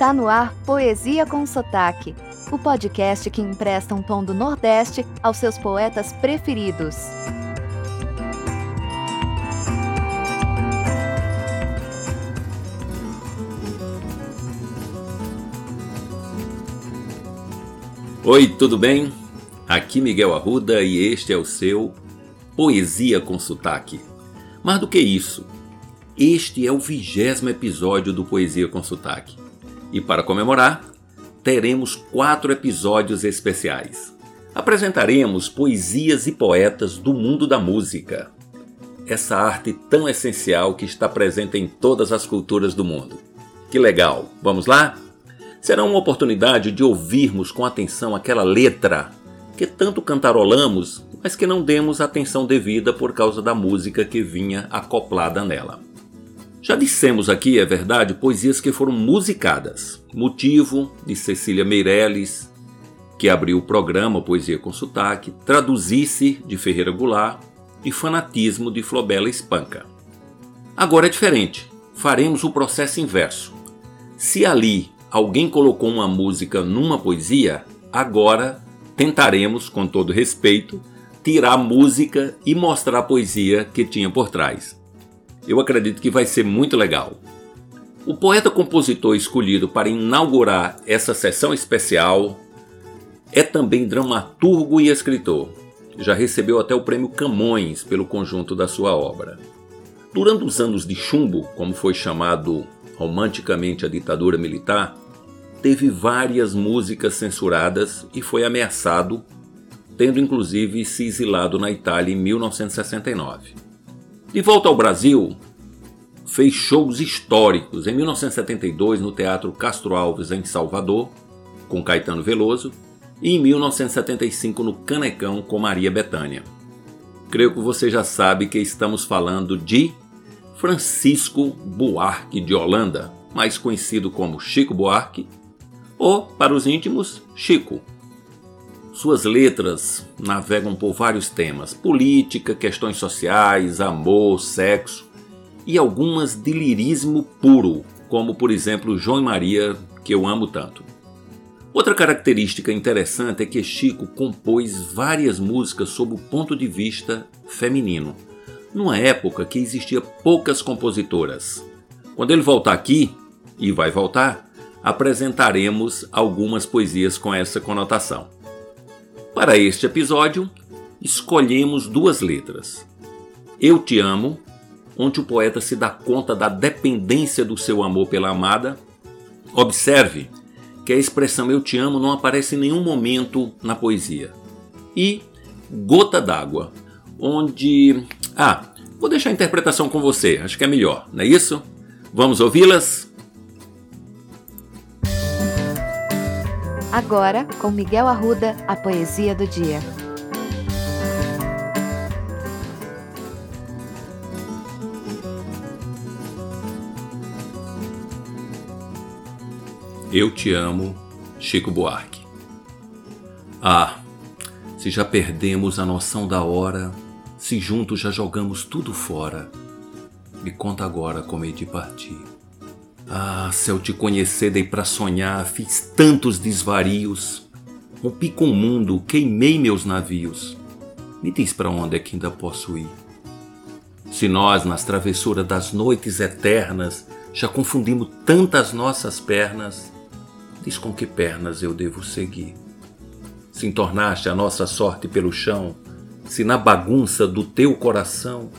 Está no ar Poesia com Sotaque, o podcast que empresta um tom do Nordeste aos seus poetas preferidos. Oi, tudo bem? Aqui Miguel Arruda e este é o seu Poesia com Sotaque. Mais do que isso, este é o vigésimo episódio do Poesia com Sotaque. E para comemorar, teremos quatro episódios especiais. Apresentaremos poesias e poetas do mundo da música. Essa arte tão essencial que está presente em todas as culturas do mundo. Que legal! Vamos lá? Será uma oportunidade de ouvirmos com atenção aquela letra que tanto cantarolamos, mas que não demos atenção devida por causa da música que vinha acoplada nela. Já dissemos aqui, é verdade, poesias que foram musicadas. Motivo de Cecília Meirelles, que abriu o programa Poesia com Sotaque, Traduzisse de Ferreira Goulart e Fanatismo de Flobela Espanca. Agora é diferente. Faremos o processo inverso. Se ali alguém colocou uma música numa poesia, agora tentaremos, com todo respeito, tirar a música e mostrar a poesia que tinha por trás. Eu acredito que vai ser muito legal. O poeta-compositor escolhido para inaugurar essa sessão especial é também dramaturgo e escritor. Já recebeu até o prêmio Camões pelo conjunto da sua obra. Durante os anos de chumbo, como foi chamado romanticamente a ditadura militar, teve várias músicas censuradas e foi ameaçado, tendo inclusive se exilado na Itália em 1969. De volta ao Brasil, fez shows históricos em 1972 no Teatro Castro Alves em Salvador, com Caetano Veloso, e em 1975 no Canecão com Maria Bethânia. Creio que você já sabe que estamos falando de Francisco Buarque de Holanda, mais conhecido como Chico Buarque, ou, para os íntimos, Chico. Suas letras navegam por vários temas: política, questões sociais, amor, sexo e algumas de lirismo puro, como por exemplo João e Maria, que eu amo tanto. Outra característica interessante é que Chico compôs várias músicas sob o ponto de vista feminino, numa época que existia poucas compositoras. Quando ele voltar aqui, e vai voltar, apresentaremos algumas poesias com essa conotação. Para este episódio, escolhemos duas letras. Eu Te Amo, onde o poeta se dá conta da dependência do seu amor pela amada. Observe que a expressão Eu Te Amo não aparece em nenhum momento na poesia. E Gota d'Água, onde. Ah, vou deixar a interpretação com você, acho que é melhor, não é isso? Vamos ouvi-las? Agora, com Miguel Arruda, a poesia do dia. Eu te amo, Chico Buarque. Ah, se já perdemos a noção da hora, se juntos já jogamos tudo fora, me conta agora como hei de partir. Ah, se eu te conhecer dei para sonhar, fiz tantos desvarios. Rompi com o mundo, queimei meus navios. Me diz para onde é que ainda posso ir? Se nós, nas travessuras das noites eternas, já confundimos tantas nossas pernas, diz com que pernas eu devo seguir. Se entornaste a nossa sorte pelo chão, se na bagunça do teu coração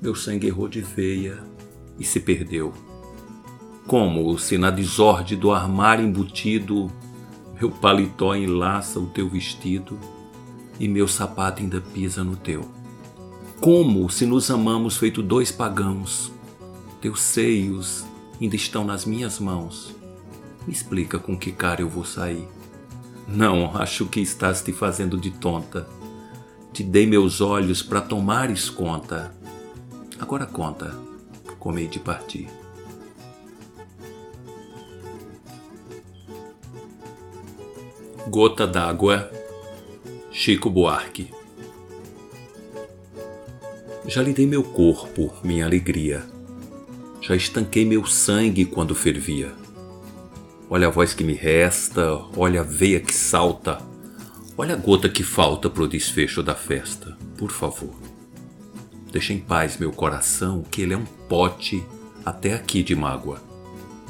meu sangue errou de veia e se perdeu como se na desordem do armário embutido meu paletó enlaça o teu vestido e meu sapato ainda pisa no teu. Como se nos amamos feito dois pagãos, teus seios ainda estão nas minhas mãos. Me explica com que cara eu vou sair. Não, acho que estás te fazendo de tonta. Te dei meus olhos para tomares conta. Agora conta, como hei de partir. Gota d'água, Chico Buarque. Já lhe dei meu corpo, minha alegria. Já estanquei meu sangue quando fervia. Olha a voz que me resta, olha a veia que salta, olha a gota que falta pro desfecho da festa. Por favor, deixa em paz meu coração, que ele é um pote até aqui de mágoa.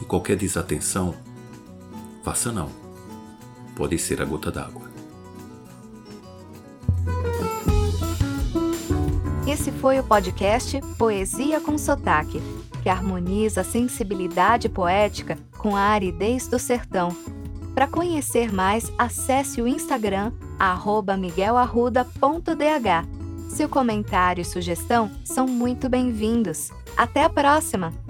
E qualquer desatenção, faça não. Pode ser a gota d'água. Esse foi o podcast Poesia com Sotaque, que harmoniza a sensibilidade poética com a aridez do sertão. Para conhecer mais, acesse o Instagram miguelarruda.dh. Seu comentário e sugestão são muito bem-vindos. Até a próxima!